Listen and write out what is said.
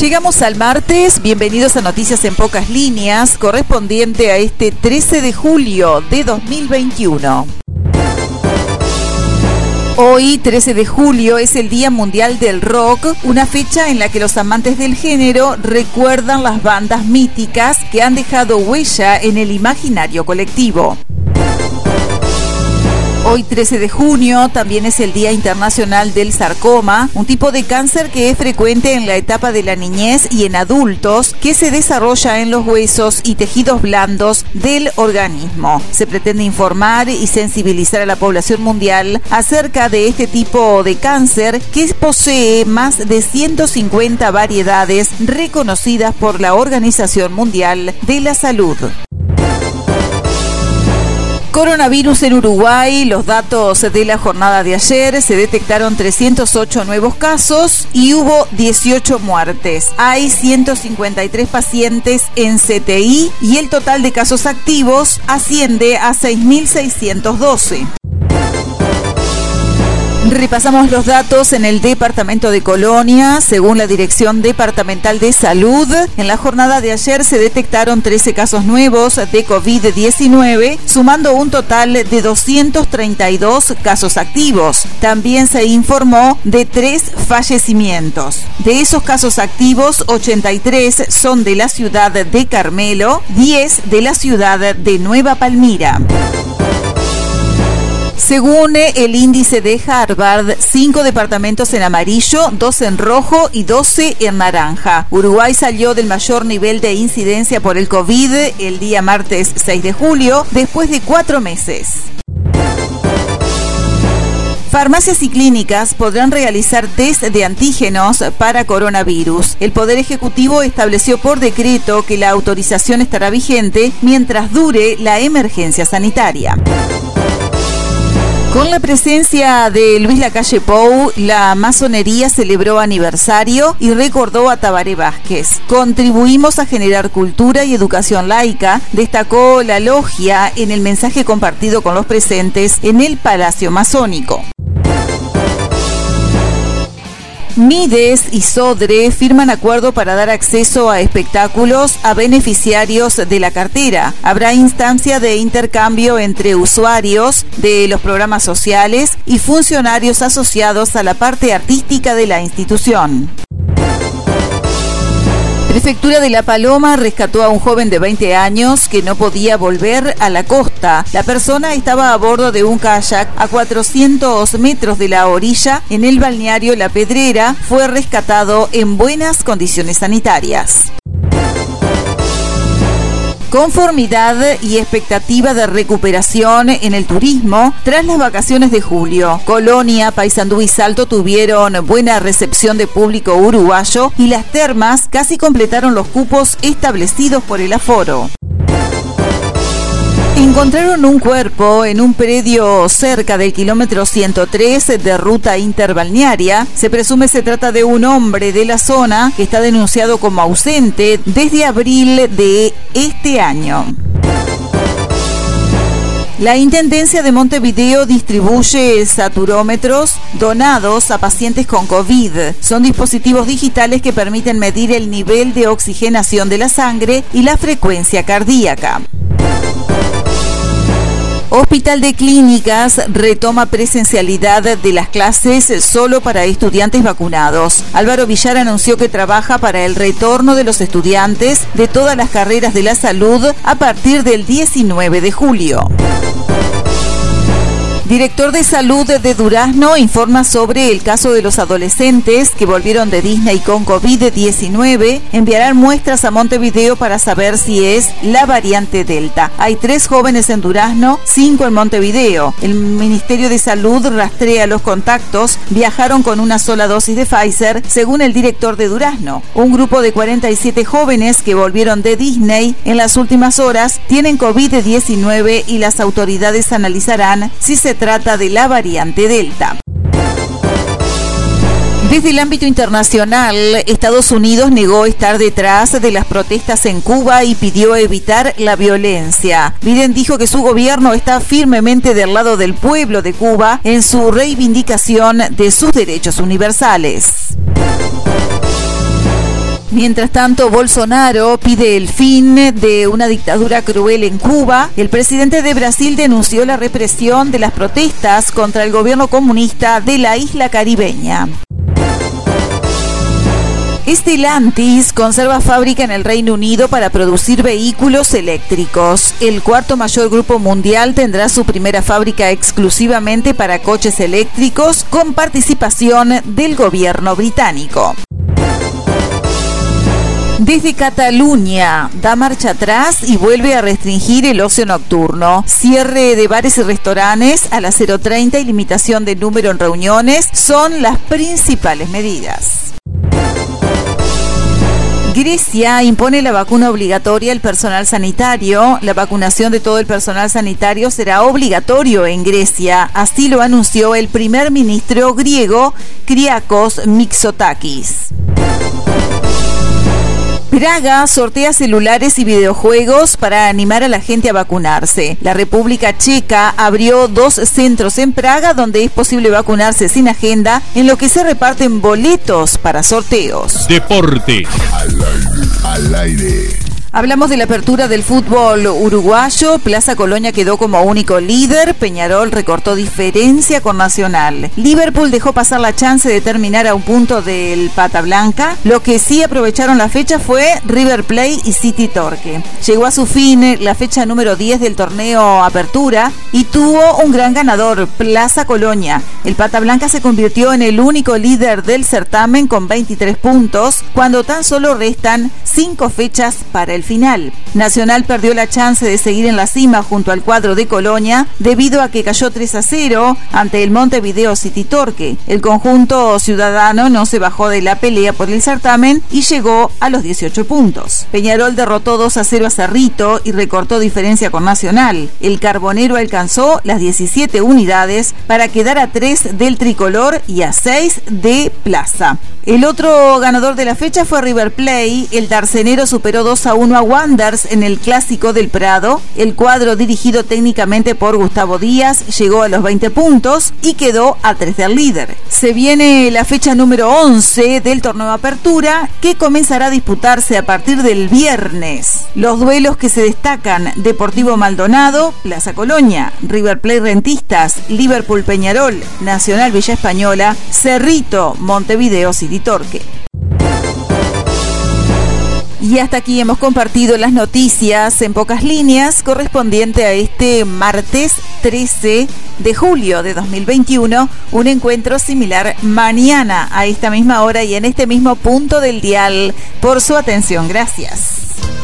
Llegamos al martes, bienvenidos a Noticias en Pocas Líneas, correspondiente a este 13 de julio de 2021. Hoy, 13 de julio, es el Día Mundial del Rock, una fecha en la que los amantes del género recuerdan las bandas míticas que han dejado huella en el imaginario colectivo. Hoy 13 de junio también es el Día Internacional del Sarcoma, un tipo de cáncer que es frecuente en la etapa de la niñez y en adultos que se desarrolla en los huesos y tejidos blandos del organismo. Se pretende informar y sensibilizar a la población mundial acerca de este tipo de cáncer que posee más de 150 variedades reconocidas por la Organización Mundial de la Salud. Coronavirus en Uruguay, los datos de la jornada de ayer, se detectaron 308 nuevos casos y hubo 18 muertes. Hay 153 pacientes en CTI y el total de casos activos asciende a 6.612. Repasamos los datos en el departamento de Colonia. Según la Dirección Departamental de Salud, en la jornada de ayer se detectaron 13 casos nuevos de COVID-19, sumando un total de 232 casos activos. También se informó de tres fallecimientos. De esos casos activos, 83 son de la ciudad de Carmelo, 10 de la ciudad de Nueva Palmira. Según el índice de Harvard, cinco departamentos en amarillo, dos en rojo y 12 en naranja. Uruguay salió del mayor nivel de incidencia por el COVID el día martes 6 de julio, después de cuatro meses. Farmacias y clínicas podrán realizar test de antígenos para coronavirus. El Poder Ejecutivo estableció por decreto que la autorización estará vigente mientras dure la emergencia sanitaria. Con la presencia de Luis Lacalle Pou, la masonería celebró aniversario y recordó a Tabaré Vázquez. Contribuimos a generar cultura y educación laica, destacó la logia en el mensaje compartido con los presentes en el Palacio Masónico. Mides y Sodre firman acuerdo para dar acceso a espectáculos a beneficiarios de la cartera. Habrá instancia de intercambio entre usuarios de los programas sociales y funcionarios asociados a la parte artística de la institución. Prefectura de La Paloma rescató a un joven de 20 años que no podía volver a la costa. La persona estaba a bordo de un kayak a 400 metros de la orilla en el balneario La Pedrera. Fue rescatado en buenas condiciones sanitarias. Conformidad y expectativa de recuperación en el turismo tras las vacaciones de julio. Colonia, Paysandú y Salto tuvieron buena recepción de público uruguayo y las termas casi completaron los cupos establecidos por el aforo. Encontraron un cuerpo en un predio cerca del kilómetro 103 de ruta interbalnearia. Se presume se trata de un hombre de la zona que está denunciado como ausente desde abril de este año. La Intendencia de Montevideo distribuye saturómetros donados a pacientes con COVID. Son dispositivos digitales que permiten medir el nivel de oxigenación de la sangre y la frecuencia cardíaca. Hospital de Clínicas retoma presencialidad de las clases solo para estudiantes vacunados. Álvaro Villar anunció que trabaja para el retorno de los estudiantes de todas las carreras de la salud a partir del 19 de julio. Director de Salud de Durazno informa sobre el caso de los adolescentes que volvieron de Disney con COVID-19. Enviarán muestras a Montevideo para saber si es la variante Delta. Hay tres jóvenes en Durazno, cinco en Montevideo. El Ministerio de Salud rastrea los contactos. Viajaron con una sola dosis de Pfizer, según el director de Durazno. Un grupo de 47 jóvenes que volvieron de Disney en las últimas horas tienen COVID-19 y las autoridades analizarán si se trata de la variante Delta. Desde el ámbito internacional, Estados Unidos negó estar detrás de las protestas en Cuba y pidió evitar la violencia. Biden dijo que su gobierno está firmemente del lado del pueblo de Cuba en su reivindicación de sus derechos universales. Mientras tanto, Bolsonaro pide el fin de una dictadura cruel en Cuba. El presidente de Brasil denunció la represión de las protestas contra el gobierno comunista de la isla caribeña. Stellantis conserva fábrica en el Reino Unido para producir vehículos eléctricos. El cuarto mayor grupo mundial tendrá su primera fábrica exclusivamente para coches eléctricos con participación del gobierno británico. Desde Cataluña da marcha atrás y vuelve a restringir el ocio nocturno. Cierre de bares y restaurantes a las 0.30 y limitación de número en reuniones son las principales medidas. Grecia impone la vacuna obligatoria al personal sanitario. La vacunación de todo el personal sanitario será obligatorio en Grecia. Así lo anunció el primer ministro griego, Kriakos Mitsotakis. Praga sortea celulares y videojuegos para animar a la gente a vacunarse. La República Checa abrió dos centros en Praga donde es posible vacunarse sin agenda, en lo que se reparten boletos para sorteos. Deporte. Al aire, al aire. Hablamos de la apertura del fútbol uruguayo. Plaza Colonia quedó como único líder. Peñarol recortó diferencia con Nacional. Liverpool dejó pasar la chance de terminar a un punto del Pata Blanca. Lo que sí aprovecharon la fecha fue River Play y City Torque. Llegó a su fin la fecha número 10 del torneo Apertura y tuvo un gran ganador, Plaza Colonia. El Pata Blanca se convirtió en el único líder del certamen con 23 puntos cuando tan solo restan 5 fechas para el final. Nacional perdió la chance de seguir en la cima junto al cuadro de Colonia debido a que cayó 3 a 0 ante el Montevideo City Torque. El conjunto ciudadano no se bajó de la pelea por el certamen y llegó a los 18 puntos. Peñarol derrotó 2 a 0 a Cerrito y recortó diferencia con Nacional. El Carbonero alcanzó las 17 unidades para quedar a 3 del tricolor y a 6 de Plaza. El otro ganador de la fecha fue River Play. El Darcenero superó 2 a 1 a Wanders en el Clásico del Prado. El cuadro dirigido técnicamente por Gustavo Díaz llegó a los 20 puntos y quedó a 3 del líder. Se viene la fecha número 11 del torneo Apertura que comenzará a disputarse a partir del viernes. Los duelos que se destacan Deportivo Maldonado, Plaza Colonia, River Play Rentistas, Liverpool Peñarol, Nacional Villa Española, Cerrito, Montevideo City Torque. Y hasta aquí hemos compartido las noticias en pocas líneas correspondiente a este martes 13 de julio de 2021. Un encuentro similar mañana a esta misma hora y en este mismo punto del dial. Por su atención, gracias.